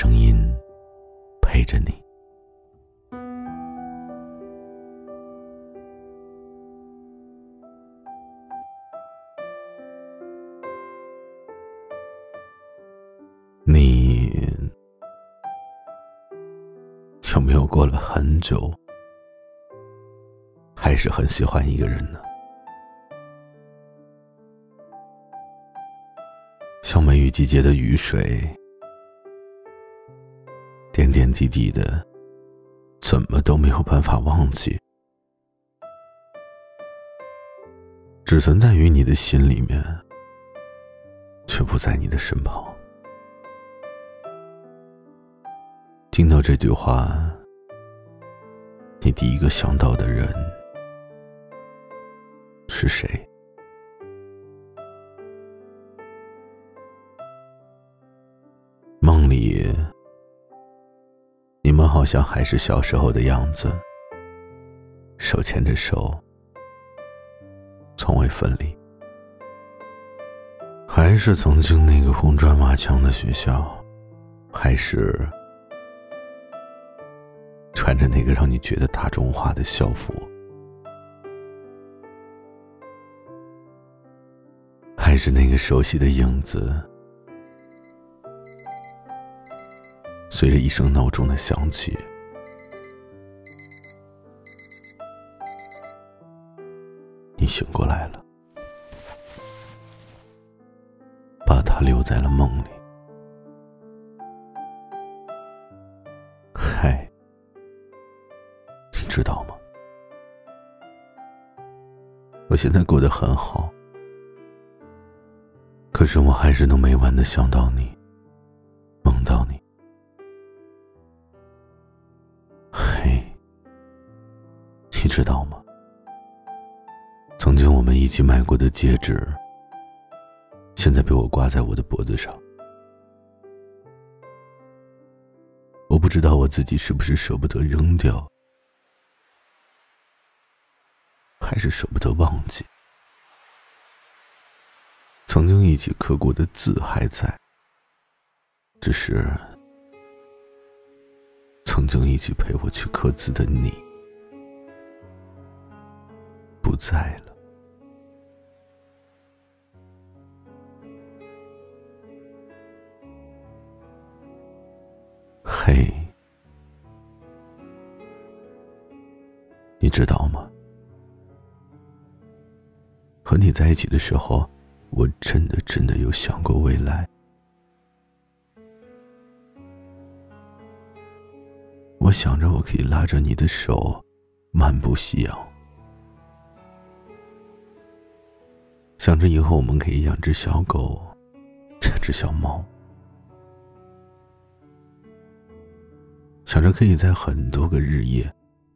声音陪着你。你有没有过了很久，还是很喜欢一个人呢？像梅雨季节的雨水，滴滴的，怎么都没有办法忘记，只存在于你的心里面，却不在你的身旁。听到这句话，你第一个想到的人是谁？像还是小时候的样子，手牵着手，从未分离，还是曾经那个红砖瓦墙的学校，还是穿着那个让你觉得大众化的校服，还是那个熟悉的影子。随着一声闹钟的响起，你醒过来了，把他留在了梦里。嗨，你知道吗？我现在过得很好，可是我还是能每晚的想到你，知道吗？曾经我们一起买过的戒指，现在被我挂在我的脖子上。我不知道我自己是不是舍不得扔掉，还是舍不得忘记。曾经一起刻过的字还在，只是曾经一起陪我去刻字的你。在了。嘿，你知道吗？和你在一起的时候，我真的真的有想过未来。我想着我可以拉着你的手，漫步夕阳。想着以后我们可以养只小狗，这只小猫。想着可以在很多个日夜，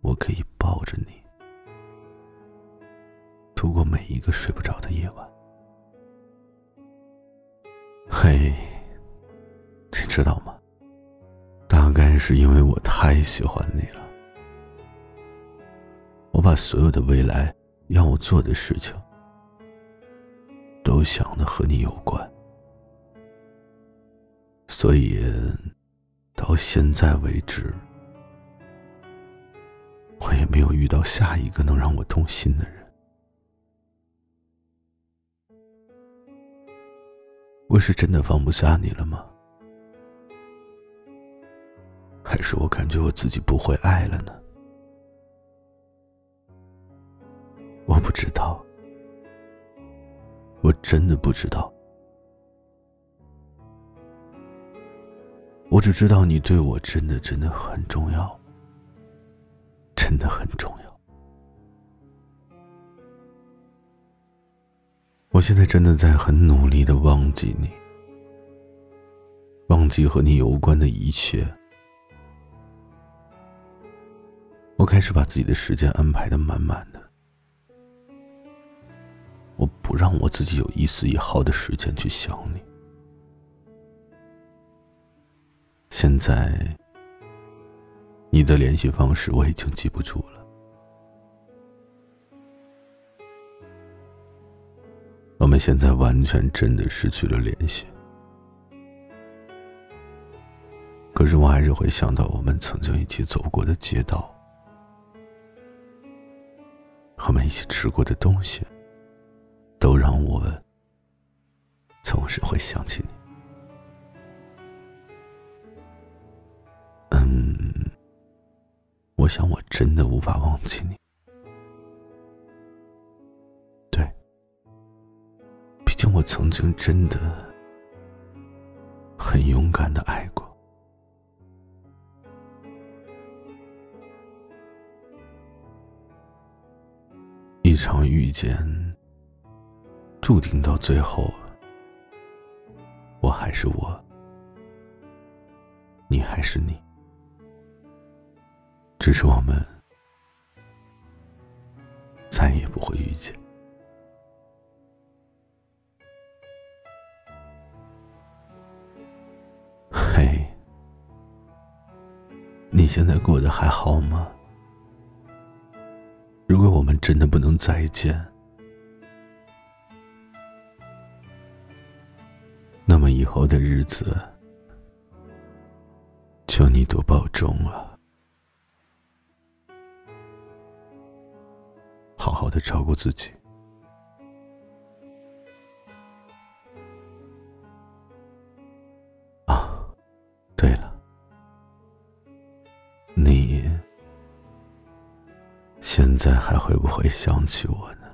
我可以抱着你，度过每一个睡不着的夜晚。嘿，你知道吗？大概是因为我太喜欢你了，我把所有的未来要我做的事情。都想的和你有关，所以到现在为止，我也没有遇到下一个能让我动心的人。我是真的放不下你了吗？还是我感觉我自己不会爱了呢？我不知道，真的不知道。我只知道你对我真的真的很重要，真的很重要。我现在真的在很努力的忘记你，忘记和你有关的一切。我开始把自己的时间安排的满满的。我不让我自己有一丝一毫的时间去想你。现在，你的联系方式我已经记不住了。我们现在完全真的失去了联系。可是我还是会想到我们曾经一起走过的街道，我们一起吃过的东西。想起你。嗯，我想我真的无法忘记你。对，毕竟我曾经真的很勇敢的爱过。一场遇见。注定到最后，我还是我，你还是你，只是我们再也不会遇见。嘿，你现在过得还好吗？如果我们真的不能再见，以后的日子，求你多保重啊！好好的照顾自己。啊，对了，你现在还会不会想起我呢？